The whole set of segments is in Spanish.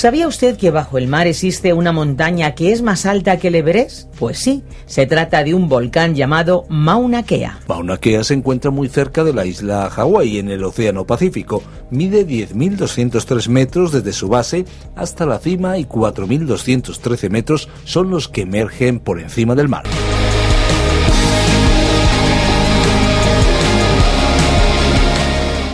¿Sabía usted que bajo el mar existe una montaña que es más alta que el Everest? Pues sí, se trata de un volcán llamado Mauna Kea. Mauna Kea se encuentra muy cerca de la isla Hawái en el Océano Pacífico. Mide 10.203 metros desde su base hasta la cima y 4.213 metros son los que emergen por encima del mar.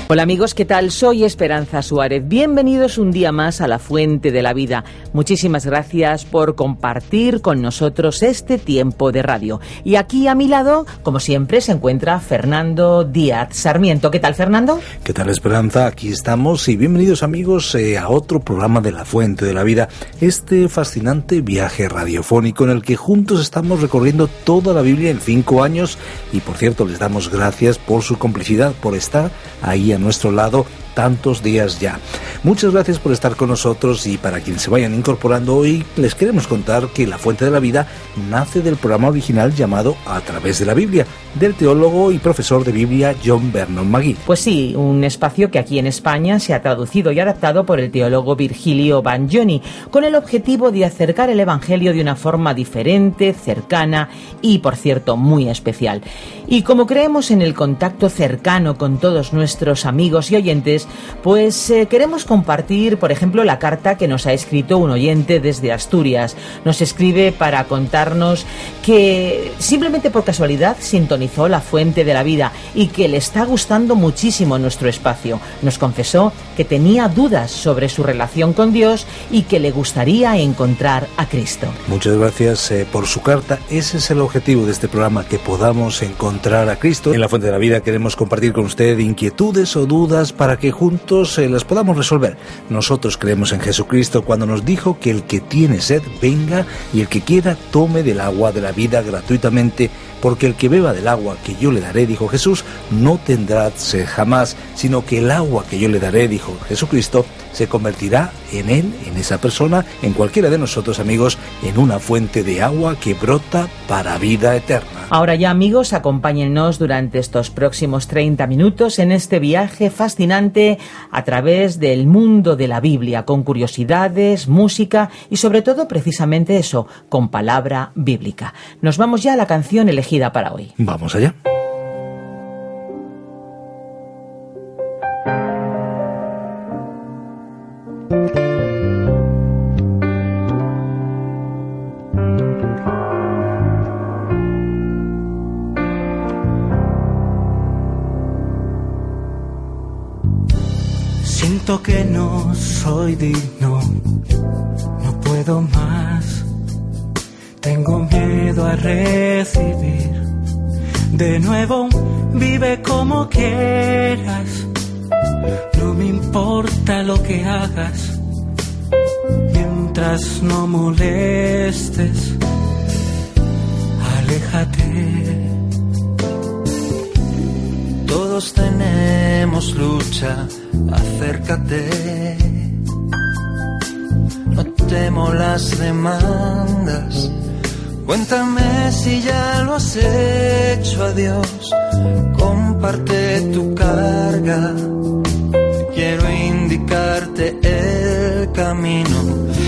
Hola amigos, ¿qué tal? Soy Esperanza Suárez. Bienvenidos un día más a la Fuente de la Vida. Muchísimas gracias por compartir con nosotros este tiempo de radio. Y aquí a mi lado, como siempre, se encuentra Fernando Díaz Sarmiento. ¿Qué tal, Fernando? ¿Qué tal, Esperanza? Aquí estamos y bienvenidos amigos eh, a otro programa de la Fuente de la Vida, este fascinante viaje radiofónico en el que juntos estamos recorriendo toda la Biblia en cinco años y por cierto les damos gracias por su complicidad, por estar ahí nuestro lado tantos días ya. Muchas gracias por estar con nosotros y para quienes se vayan incorporando hoy les queremos contar que La Fuente de la Vida nace del programa original llamado A través de la Biblia, del teólogo y profesor de Biblia John Vernon Magui. Pues sí, un espacio que aquí en España se ha traducido y adaptado por el teólogo Virgilio Bagnoni, con el objetivo de acercar el Evangelio de una forma diferente, cercana y, por cierto, muy especial. Y como creemos en el contacto cercano con todos nuestros amigos y oyentes, pues eh, queremos compartir, por ejemplo, la carta que nos ha escrito un oyente desde Asturias. Nos escribe para contarnos que simplemente por casualidad sintonizó la fuente de la vida y que le está gustando muchísimo nuestro espacio. Nos confesó que tenía dudas sobre su relación con Dios y que le gustaría encontrar a Cristo. Muchas gracias eh, por su carta. Ese es el objetivo de este programa, que podamos encontrar a Cristo. En la fuente de la vida queremos compartir con usted inquietudes o dudas para que juntos eh, las podamos resolver. Nosotros creemos en Jesucristo cuando nos dijo que el que tiene sed venga y el que quiera tome del agua de la vida gratuitamente, porque el que beba del agua que yo le daré, dijo Jesús, no tendrá sed jamás, sino que el agua que yo le daré, dijo Jesucristo, se convertirá en él, en esa persona, en cualquiera de nosotros amigos, en una fuente de agua que brota para vida eterna. Ahora ya amigos, acompáñennos durante estos próximos 30 minutos en este viaje fascinante a través del mundo de la Biblia, con curiosidades, música y sobre todo precisamente eso, con palabra bíblica. Nos vamos ya a la canción elegida Vamos allá. Recibir. De nuevo, vive como quieras. No me importa lo que hagas, mientras no molestes. Aléjate. Todos tenemos lucha, acércate. No temo las demandas. Cuéntame si ya lo has hecho, adiós. Comparte tu carga. Quiero indicarte el camino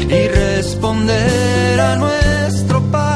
y responder a nuestro Padre.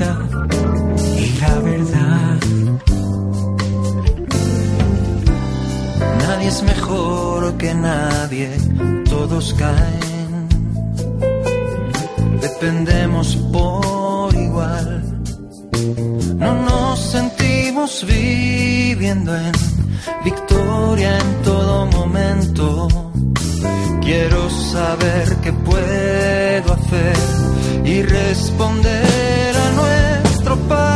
Y la verdad. Nadie es mejor que nadie, todos caen. Dependemos por igual. No nos sentimos viviendo en victoria en todo momento. Quiero saber qué puedo hacer y responder a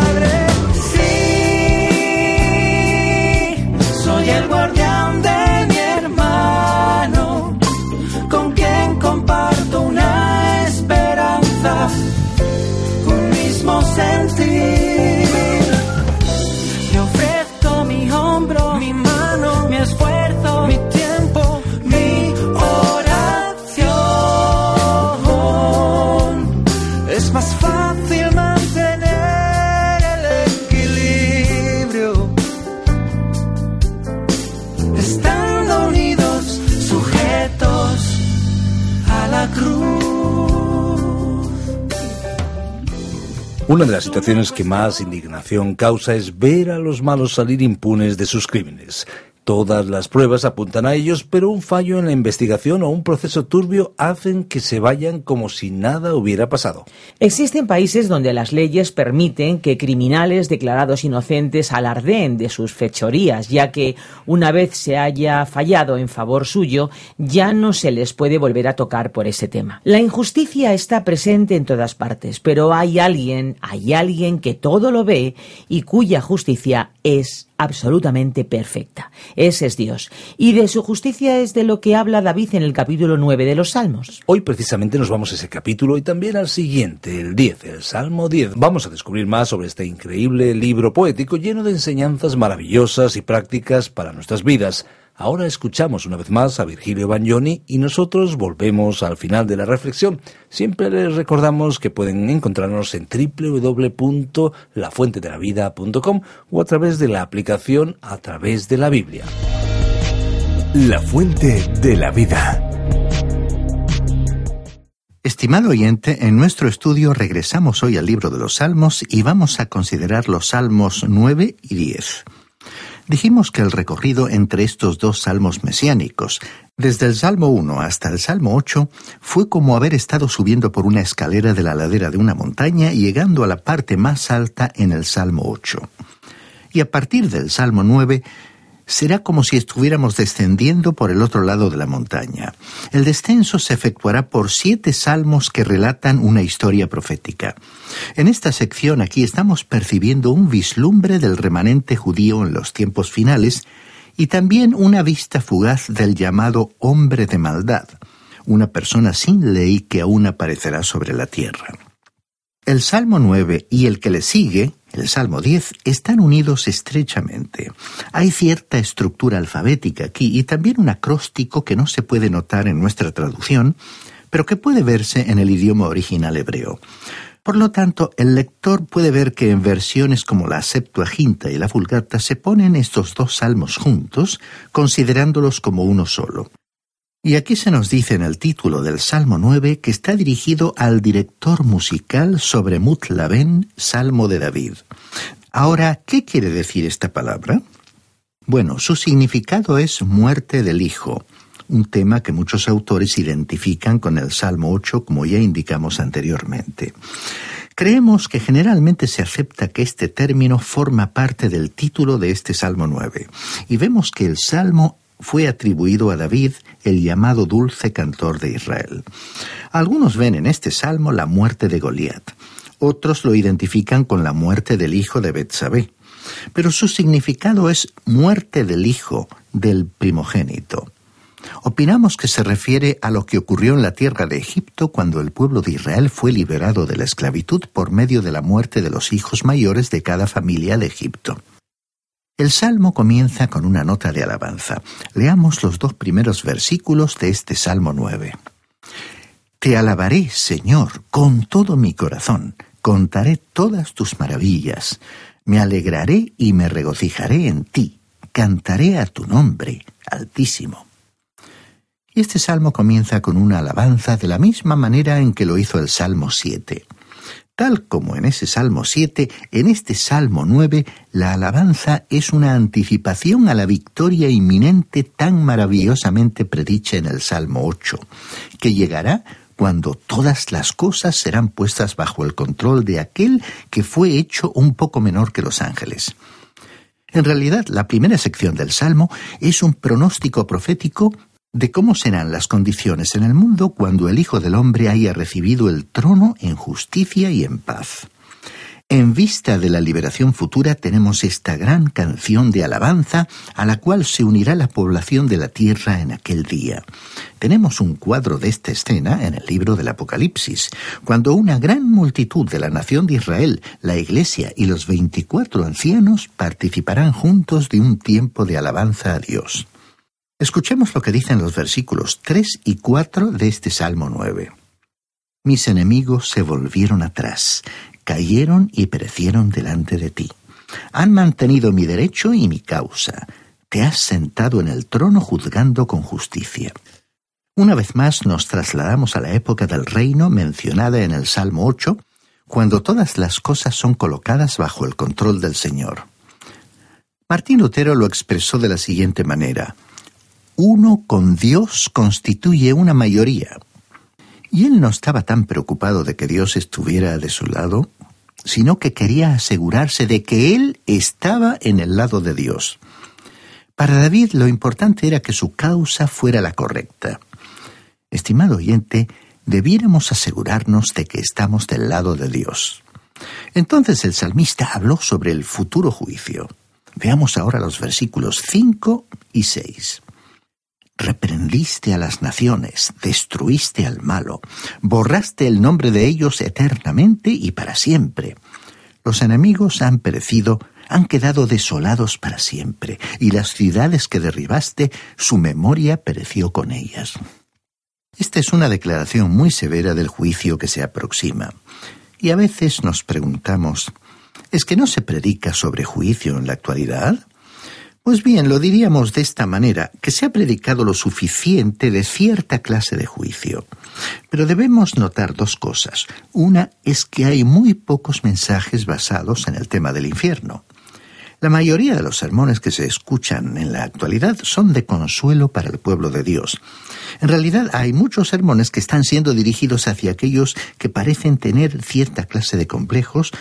Una de las situaciones que más indignación causa es ver a los malos salir impunes de sus crímenes. Todas las pruebas apuntan a ellos, pero un fallo en la investigación o un proceso turbio hacen que se vayan como si nada hubiera pasado. Existen países donde las leyes permiten que criminales declarados inocentes alardeen de sus fechorías, ya que una vez se haya fallado en favor suyo, ya no se les puede volver a tocar por ese tema. La injusticia está presente en todas partes, pero hay alguien, hay alguien que todo lo ve y cuya justicia es absolutamente perfecta. Ese es Dios. Y de su justicia es de lo que habla David en el capítulo 9 de los Salmos. Hoy precisamente nos vamos a ese capítulo y también al siguiente, el 10, el Salmo 10. Vamos a descubrir más sobre este increíble libro poético lleno de enseñanzas maravillosas y prácticas para nuestras vidas. Ahora escuchamos una vez más a Virgilio Bagnoni y nosotros volvemos al final de la reflexión. Siempre les recordamos que pueden encontrarnos en www.lafuentedelavida.com o a través de la aplicación a través de la Biblia. La fuente de la vida. Estimado oyente, en nuestro estudio regresamos hoy al libro de los Salmos y vamos a considerar los Salmos 9 y 10. Dijimos que el recorrido entre estos dos salmos mesiánicos, desde el Salmo 1 hasta el Salmo 8, fue como haber estado subiendo por una escalera de la ladera de una montaña y llegando a la parte más alta en el Salmo 8. Y a partir del Salmo 9, será como si estuviéramos descendiendo por el otro lado de la montaña. El descenso se efectuará por siete salmos que relatan una historia profética. En esta sección aquí estamos percibiendo un vislumbre del remanente judío en los tiempos finales y también una vista fugaz del llamado hombre de maldad, una persona sin ley que aún aparecerá sobre la tierra. El Salmo 9 y el que le sigue, el Salmo 10, están unidos estrechamente. Hay cierta estructura alfabética aquí y también un acróstico que no se puede notar en nuestra traducción, pero que puede verse en el idioma original hebreo. Por lo tanto, el lector puede ver que en versiones como la Septuaginta y la Vulgata se ponen estos dos salmos juntos, considerándolos como uno solo. Y aquí se nos dice en el título del Salmo 9 que está dirigido al director musical sobre Mutlaben, Salmo de David. Ahora, ¿qué quiere decir esta palabra? Bueno, su significado es muerte del Hijo, un tema que muchos autores identifican con el Salmo 8, como ya indicamos anteriormente. Creemos que generalmente se acepta que este término forma parte del título de este Salmo 9, y vemos que el Salmo fue atribuido a David, el llamado dulce cantor de Israel. Algunos ven en este salmo la muerte de Goliat, otros lo identifican con la muerte del hijo de Betsabé, pero su significado es muerte del hijo del primogénito. Opinamos que se refiere a lo que ocurrió en la tierra de Egipto cuando el pueblo de Israel fue liberado de la esclavitud por medio de la muerte de los hijos mayores de cada familia de Egipto. El salmo comienza con una nota de alabanza. Leamos los dos primeros versículos de este Salmo 9. Te alabaré, Señor, con todo mi corazón. Contaré todas tus maravillas. Me alegraré y me regocijaré en ti. Cantaré a tu nombre, Altísimo. Y este salmo comienza con una alabanza de la misma manera en que lo hizo el Salmo 7. Tal como en ese Salmo 7, en este Salmo 9, la alabanza es una anticipación a la victoria inminente tan maravillosamente predicha en el Salmo 8, que llegará cuando todas las cosas serán puestas bajo el control de aquel que fue hecho un poco menor que los ángeles. En realidad, la primera sección del Salmo es un pronóstico profético de cómo serán las condiciones en el mundo cuando el Hijo del Hombre haya recibido el trono en justicia y en paz. En vista de la liberación futura tenemos esta gran canción de alabanza a la cual se unirá la población de la tierra en aquel día. Tenemos un cuadro de esta escena en el libro del Apocalipsis, cuando una gran multitud de la nación de Israel, la Iglesia y los veinticuatro ancianos participarán juntos de un tiempo de alabanza a Dios. Escuchemos lo que dicen los versículos 3 y 4 de este Salmo 9. Mis enemigos se volvieron atrás, cayeron y perecieron delante de ti. Han mantenido mi derecho y mi causa. Te has sentado en el trono juzgando con justicia. Una vez más nos trasladamos a la época del reino mencionada en el Salmo 8, cuando todas las cosas son colocadas bajo el control del Señor. Martín Lutero lo expresó de la siguiente manera uno con Dios constituye una mayoría. Y él no estaba tan preocupado de que Dios estuviera de su lado, sino que quería asegurarse de que él estaba en el lado de Dios. Para David lo importante era que su causa fuera la correcta. Estimado oyente, debiéramos asegurarnos de que estamos del lado de Dios. Entonces el salmista habló sobre el futuro juicio. Veamos ahora los versículos 5 y 6 reprendiste a las naciones, destruiste al malo, borraste el nombre de ellos eternamente y para siempre. Los enemigos han perecido, han quedado desolados para siempre, y las ciudades que derribaste, su memoria pereció con ellas. Esta es una declaración muy severa del juicio que se aproxima. Y a veces nos preguntamos, ¿es que no se predica sobre juicio en la actualidad? Pues bien, lo diríamos de esta manera, que se ha predicado lo suficiente de cierta clase de juicio. Pero debemos notar dos cosas. Una es que hay muy pocos mensajes basados en el tema del infierno. La mayoría de los sermones que se escuchan en la actualidad son de consuelo para el pueblo de Dios. En realidad hay muchos sermones que están siendo dirigidos hacia aquellos que parecen tener cierta clase de complejos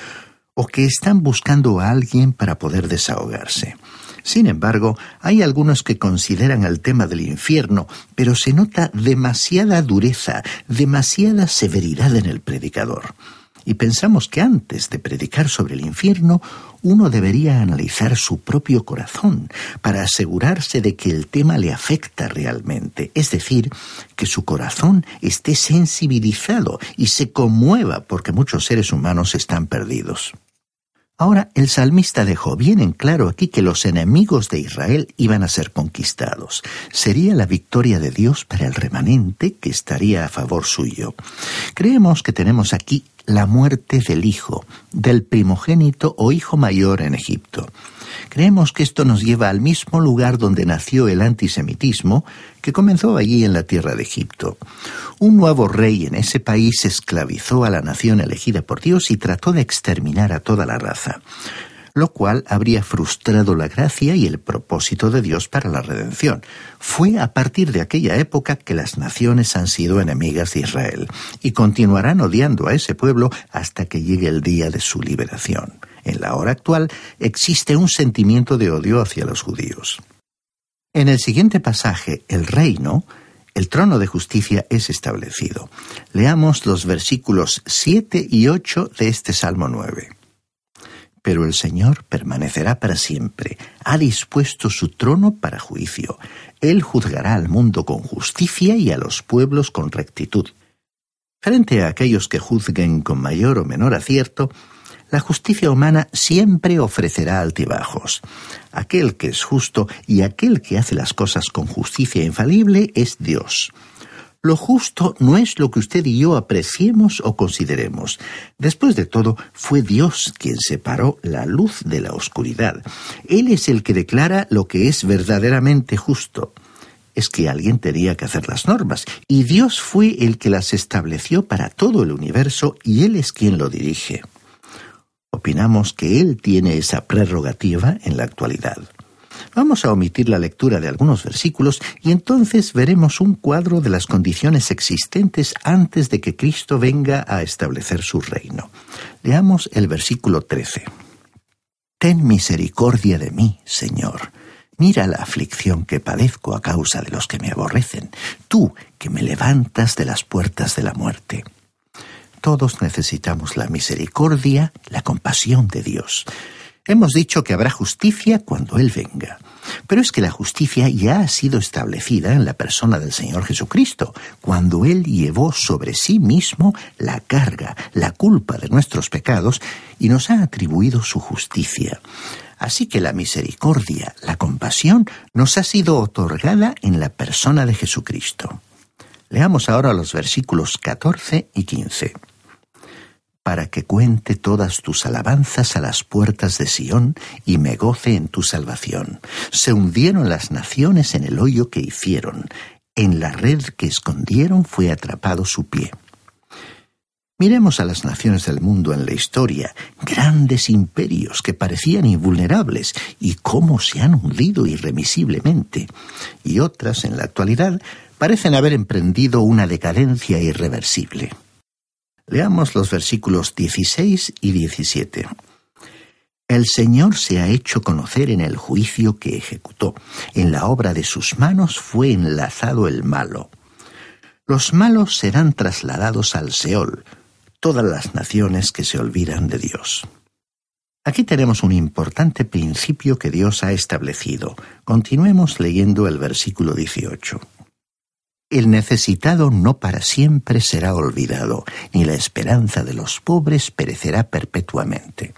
o que están buscando a alguien para poder desahogarse. Sin embargo, hay algunos que consideran el tema del infierno, pero se nota demasiada dureza, demasiada severidad en el predicador. Y pensamos que antes de predicar sobre el infierno, uno debería analizar su propio corazón para asegurarse de que el tema le afecta realmente, es decir, que su corazón esté sensibilizado y se conmueva porque muchos seres humanos están perdidos. Ahora el salmista dejó bien en claro aquí que los enemigos de Israel iban a ser conquistados. Sería la victoria de Dios para el remanente que estaría a favor suyo. Creemos que tenemos aquí la muerte del hijo, del primogénito o hijo mayor en Egipto. Creemos que esto nos lleva al mismo lugar donde nació el antisemitismo, que comenzó allí en la tierra de Egipto. Un nuevo rey en ese país esclavizó a la nación elegida por Dios y trató de exterminar a toda la raza lo cual habría frustrado la gracia y el propósito de Dios para la redención. Fue a partir de aquella época que las naciones han sido enemigas de Israel y continuarán odiando a ese pueblo hasta que llegue el día de su liberación. En la hora actual existe un sentimiento de odio hacia los judíos. En el siguiente pasaje, el reino, el trono de justicia es establecido. Leamos los versículos 7 y 8 de este Salmo 9 pero el Señor permanecerá para siempre. Ha dispuesto su trono para juicio. Él juzgará al mundo con justicia y a los pueblos con rectitud. Frente a aquellos que juzguen con mayor o menor acierto, la justicia humana siempre ofrecerá altibajos. Aquel que es justo y aquel que hace las cosas con justicia infalible es Dios. Lo justo no es lo que usted y yo apreciemos o consideremos. Después de todo, fue Dios quien separó la luz de la oscuridad. Él es el que declara lo que es verdaderamente justo es que alguien tenía que hacer las normas, y Dios fue el que las estableció para todo el universo y Él es quien lo dirige. Opinamos que Él tiene esa prerrogativa en la actualidad. Vamos a omitir la lectura de algunos versículos y entonces veremos un cuadro de las condiciones existentes antes de que Cristo venga a establecer su reino. Leamos el versículo 13. Ten misericordia de mí, Señor Mira la aflicción que padezco a causa de los que me aborrecen, tú que me levantas de las puertas de la muerte. Todos necesitamos la misericordia, la compasión de Dios. Hemos dicho que habrá justicia cuando Él venga. Pero es que la justicia ya ha sido establecida en la persona del Señor Jesucristo, cuando Él llevó sobre sí mismo la carga, la culpa de nuestros pecados y nos ha atribuido su justicia. Así que la misericordia, la compasión, nos ha sido otorgada en la persona de Jesucristo. Leamos ahora los versículos 14 y 15. Para que cuente todas tus alabanzas a las puertas de Sión y me goce en tu salvación. Se hundieron las naciones en el hoyo que hicieron, en la red que escondieron fue atrapado su pie. Miremos a las naciones del mundo en la historia, grandes imperios que parecían invulnerables y cómo se han hundido irremisiblemente, y otras en la actualidad parecen haber emprendido una decadencia irreversible. Leamos los versículos 16 y 17. El Señor se ha hecho conocer en el juicio que ejecutó. En la obra de sus manos fue enlazado el malo. Los malos serán trasladados al Seol, todas las naciones que se olvidan de Dios. Aquí tenemos un importante principio que Dios ha establecido. Continuemos leyendo el versículo 18. El necesitado no para siempre será olvidado, ni la esperanza de los pobres perecerá perpetuamente.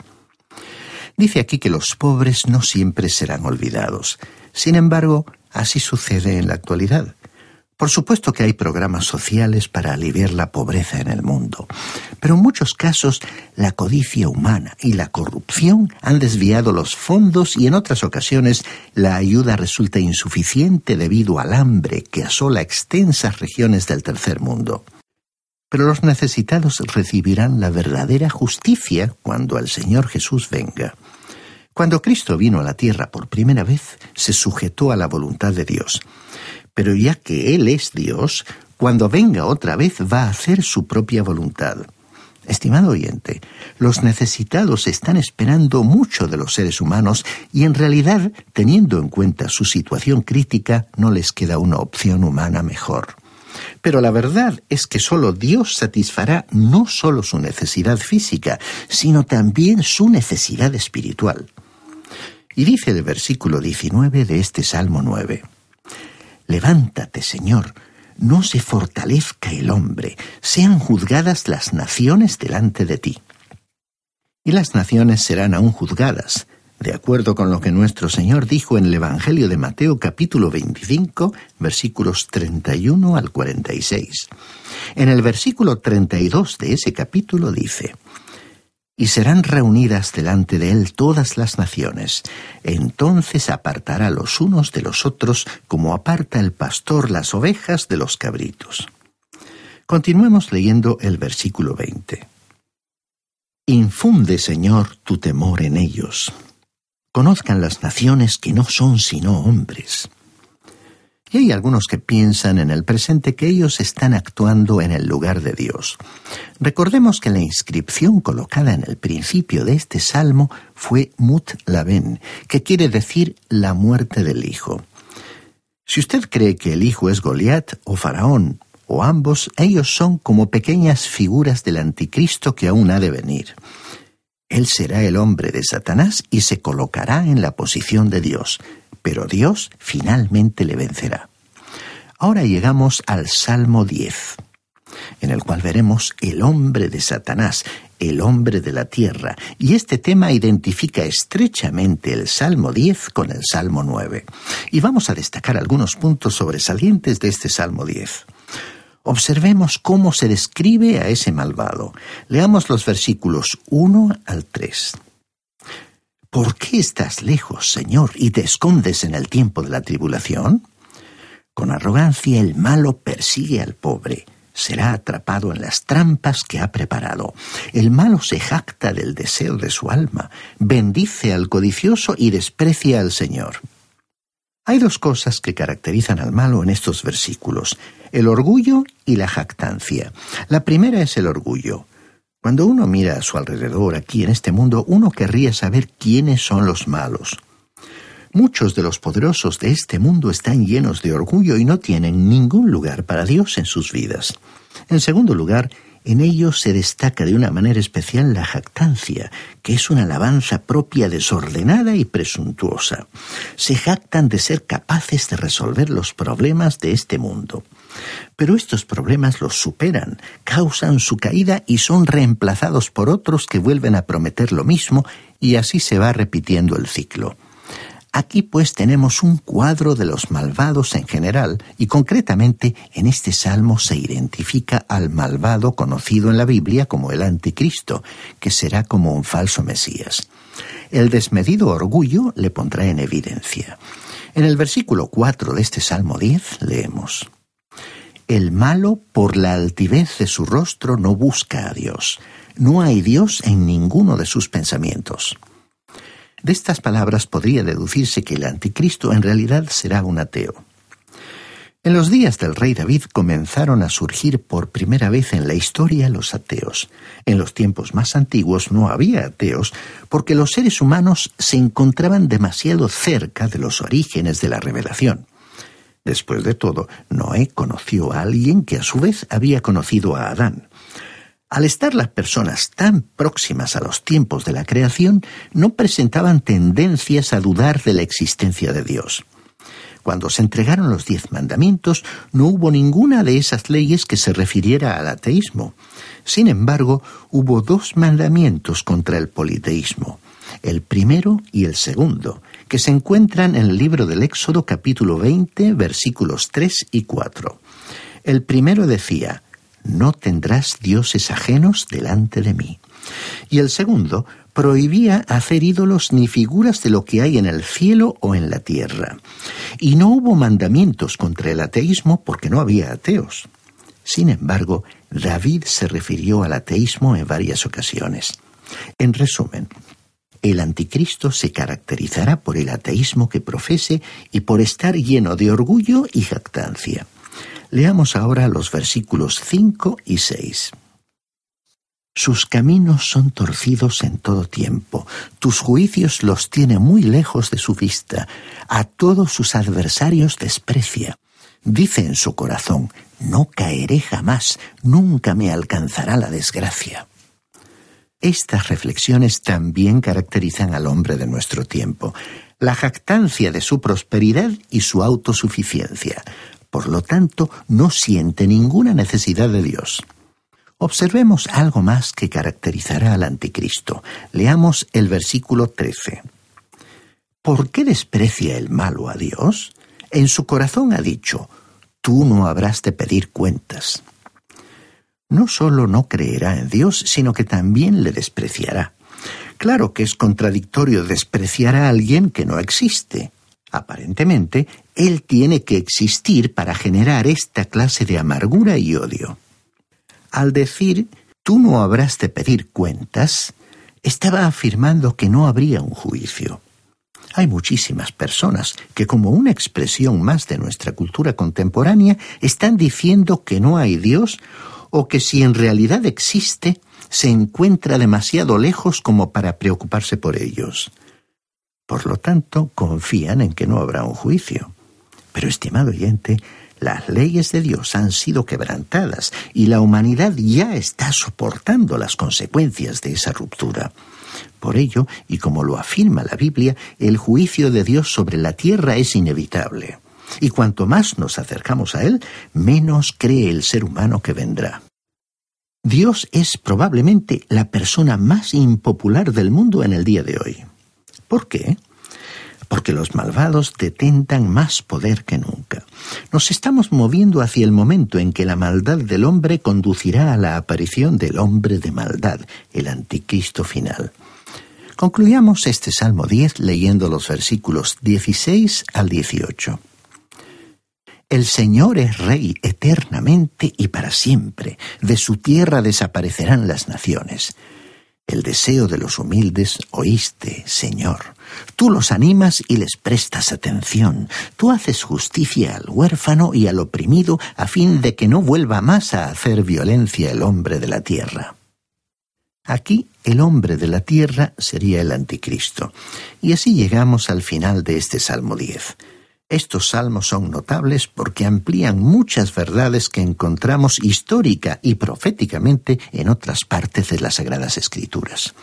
Dice aquí que los pobres no siempre serán olvidados. Sin embargo, así sucede en la actualidad. Por supuesto que hay programas sociales para aliviar la pobreza en el mundo, pero en muchos casos la codicia humana y la corrupción han desviado los fondos y en otras ocasiones la ayuda resulta insuficiente debido al hambre que asola extensas regiones del tercer mundo. Pero los necesitados recibirán la verdadera justicia cuando el Señor Jesús venga. Cuando Cristo vino a la tierra por primera vez, se sujetó a la voluntad de Dios pero ya que Él es Dios, cuando venga otra vez va a hacer su propia voluntad. Estimado oyente, los necesitados están esperando mucho de los seres humanos y en realidad, teniendo en cuenta su situación crítica, no les queda una opción humana mejor. Pero la verdad es que solo Dios satisfará no solo su necesidad física, sino también su necesidad espiritual. Y dice el versículo 19 de este Salmo 9. Levántate, Señor, no se fortalezca el hombre, sean juzgadas las naciones delante de ti. Y las naciones serán aún juzgadas, de acuerdo con lo que nuestro Señor dijo en el Evangelio de Mateo capítulo 25, versículos 31 al 46. En el versículo 32 de ese capítulo dice, y serán reunidas delante de él todas las naciones. Entonces apartará los unos de los otros como aparta el pastor las ovejas de los cabritos. Continuemos leyendo el versículo 20. Infunde, Señor, tu temor en ellos. Conozcan las naciones que no son sino hombres. Y hay algunos que piensan en el presente que ellos están actuando en el lugar de Dios. Recordemos que la inscripción colocada en el principio de este salmo fue Mut Laben, que quiere decir la muerte del hijo. Si usted cree que el hijo es Goliat o Faraón, o ambos, ellos son como pequeñas figuras del anticristo que aún ha de venir. Él será el hombre de Satanás y se colocará en la posición de Dios pero Dios finalmente le vencerá. Ahora llegamos al Salmo 10, en el cual veremos el hombre de Satanás, el hombre de la tierra, y este tema identifica estrechamente el Salmo 10 con el Salmo 9. Y vamos a destacar algunos puntos sobresalientes de este Salmo 10. Observemos cómo se describe a ese malvado. Leamos los versículos 1 al 3. ¿Por qué estás lejos, Señor, y te escondes en el tiempo de la tribulación? Con arrogancia el malo persigue al pobre, será atrapado en las trampas que ha preparado. El malo se jacta del deseo de su alma, bendice al codicioso y desprecia al Señor. Hay dos cosas que caracterizan al malo en estos versículos, el orgullo y la jactancia. La primera es el orgullo. Cuando uno mira a su alrededor aquí en este mundo, uno querría saber quiénes son los malos. Muchos de los poderosos de este mundo están llenos de orgullo y no tienen ningún lugar para Dios en sus vidas. En segundo lugar, en ellos se destaca de una manera especial la jactancia, que es una alabanza propia desordenada y presuntuosa. Se jactan de ser capaces de resolver los problemas de este mundo. Pero estos problemas los superan, causan su caída y son reemplazados por otros que vuelven a prometer lo mismo y así se va repitiendo el ciclo. Aquí pues tenemos un cuadro de los malvados en general y concretamente en este salmo se identifica al malvado conocido en la Biblia como el anticristo, que será como un falso Mesías. El desmedido orgullo le pondrá en evidencia. En el versículo 4 de este Salmo 10 leemos, El malo por la altivez de su rostro no busca a Dios. No hay Dios en ninguno de sus pensamientos. De estas palabras podría deducirse que el anticristo en realidad será un ateo. En los días del rey David comenzaron a surgir por primera vez en la historia los ateos. En los tiempos más antiguos no había ateos porque los seres humanos se encontraban demasiado cerca de los orígenes de la revelación. Después de todo, Noé conoció a alguien que a su vez había conocido a Adán. Al estar las personas tan próximas a los tiempos de la creación, no presentaban tendencias a dudar de la existencia de Dios. Cuando se entregaron los diez mandamientos, no hubo ninguna de esas leyes que se refiriera al ateísmo. Sin embargo, hubo dos mandamientos contra el politeísmo, el primero y el segundo, que se encuentran en el libro del Éxodo capítulo 20, versículos 3 y 4. El primero decía, no tendrás dioses ajenos delante de mí. Y el segundo prohibía hacer ídolos ni figuras de lo que hay en el cielo o en la tierra. Y no hubo mandamientos contra el ateísmo porque no había ateos. Sin embargo, David se refirió al ateísmo en varias ocasiones. En resumen, el anticristo se caracterizará por el ateísmo que profese y por estar lleno de orgullo y jactancia. Leamos ahora los versículos 5 y 6. Sus caminos son torcidos en todo tiempo, tus juicios los tiene muy lejos de su vista, a todos sus adversarios desprecia. Dice en su corazón, no caeré jamás, nunca me alcanzará la desgracia. Estas reflexiones también caracterizan al hombre de nuestro tiempo, la jactancia de su prosperidad y su autosuficiencia. Por lo tanto, no siente ninguna necesidad de Dios. Observemos algo más que caracterizará al anticristo. Leamos el versículo 13. ¿Por qué desprecia el malo a Dios? En su corazón ha dicho, tú no habrás de pedir cuentas. No solo no creerá en Dios, sino que también le despreciará. Claro que es contradictorio despreciar a alguien que no existe. Aparentemente, él tiene que existir para generar esta clase de amargura y odio. Al decir, tú no habrás de pedir cuentas, estaba afirmando que no habría un juicio. Hay muchísimas personas que, como una expresión más de nuestra cultura contemporánea, están diciendo que no hay Dios o que si en realidad existe, se encuentra demasiado lejos como para preocuparse por ellos. Por lo tanto, confían en que no habrá un juicio. Pero, estimado oyente, las leyes de Dios han sido quebrantadas y la humanidad ya está soportando las consecuencias de esa ruptura. Por ello, y como lo afirma la Biblia, el juicio de Dios sobre la tierra es inevitable. Y cuanto más nos acercamos a Él, menos cree el ser humano que vendrá. Dios es probablemente la persona más impopular del mundo en el día de hoy. ¿Por qué? porque los malvados detentan más poder que nunca. Nos estamos moviendo hacia el momento en que la maldad del hombre conducirá a la aparición del hombre de maldad, el anticristo final. Concluyamos este Salmo 10 leyendo los versículos 16 al 18. El Señor es Rey eternamente y para siempre. De su tierra desaparecerán las naciones. El deseo de los humildes oíste, Señor. Tú los animas y les prestas atención. Tú haces justicia al huérfano y al oprimido a fin de que no vuelva más a hacer violencia el hombre de la tierra. Aquí el hombre de la tierra sería el anticristo. Y así llegamos al final de este Salmo 10. Estos salmos son notables porque amplían muchas verdades que encontramos histórica y proféticamente en otras partes de las Sagradas Escrituras.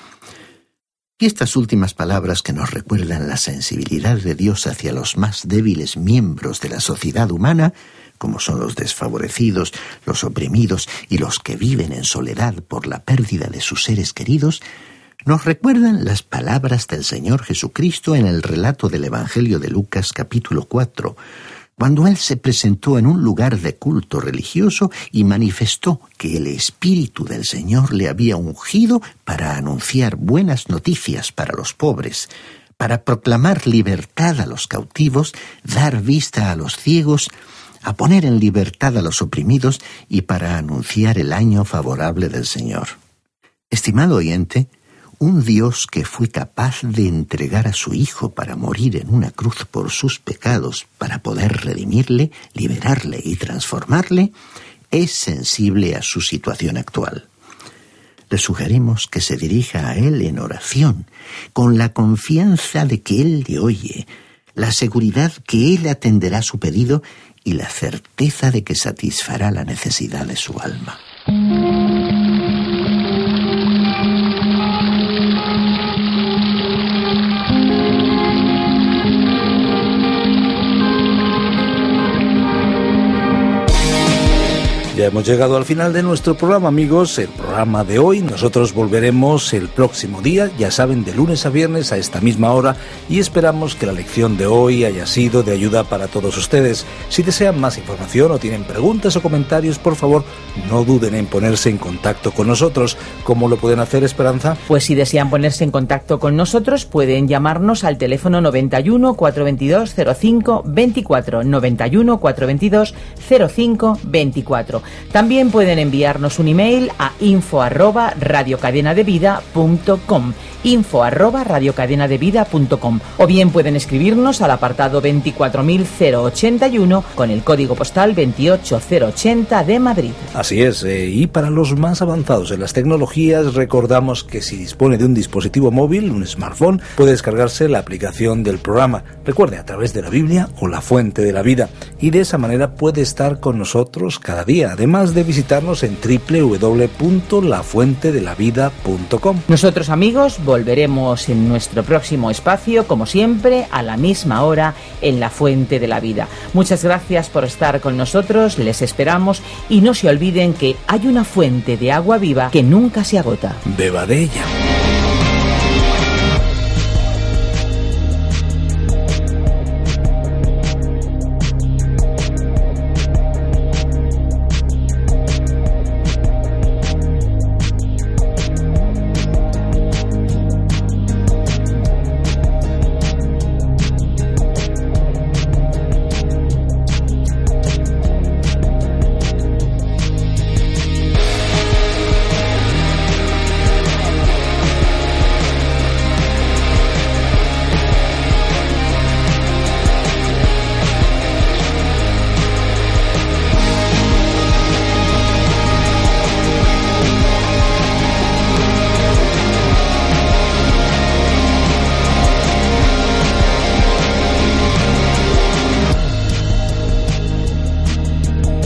Y estas últimas palabras que nos recuerdan la sensibilidad de Dios hacia los más débiles miembros de la sociedad humana, como son los desfavorecidos, los oprimidos y los que viven en soledad por la pérdida de sus seres queridos, nos recuerdan las palabras del Señor Jesucristo en el relato del Evangelio de Lucas capítulo 4, cuando Él se presentó en un lugar de culto religioso y manifestó que el Espíritu del Señor le había ungido para anunciar buenas noticias para los pobres, para proclamar libertad a los cautivos, dar vista a los ciegos, a poner en libertad a los oprimidos y para anunciar el año favorable del Señor. Estimado oyente, un Dios que fue capaz de entregar a su Hijo para morir en una cruz por sus pecados, para poder redimirle, liberarle y transformarle, es sensible a su situación actual. Le sugerimos que se dirija a Él en oración, con la confianza de que Él le oye, la seguridad que Él atenderá su pedido y la certeza de que satisfará la necesidad de su alma. Ya hemos llegado al final de nuestro programa, amigos. El programa de hoy. Nosotros volveremos el próximo día, ya saben, de lunes a viernes a esta misma hora. Y esperamos que la lección de hoy haya sido de ayuda para todos ustedes. Si desean más información o tienen preguntas o comentarios, por favor, no duden en ponerse en contacto con nosotros. ¿Cómo lo pueden hacer, Esperanza? Pues si desean ponerse en contacto con nosotros, pueden llamarnos al teléfono 91 422 05 24 91 422 05 24 también pueden enviarnos un email a info arroba radiocadenadevida.com info arroba radiocadenadevida.com o bien pueden escribirnos al apartado 24081 con el código postal 28080 de Madrid. Así es, eh, y para los más avanzados en las tecnologías recordamos que si dispone de un dispositivo móvil, un smartphone, puede descargarse la aplicación del programa. Recuerde, a través de la Biblia o la fuente de la vida y de esa manera puede estar con nosotros cada día, además de visitarnos en www.lafuentedelavida.com. Nosotros amigos volveremos en nuestro próximo espacio, como siempre, a la misma hora en la Fuente de la Vida. Muchas gracias por estar con nosotros, les esperamos y no se olviden que hay una fuente de agua viva que nunca se agota. Beba de ella.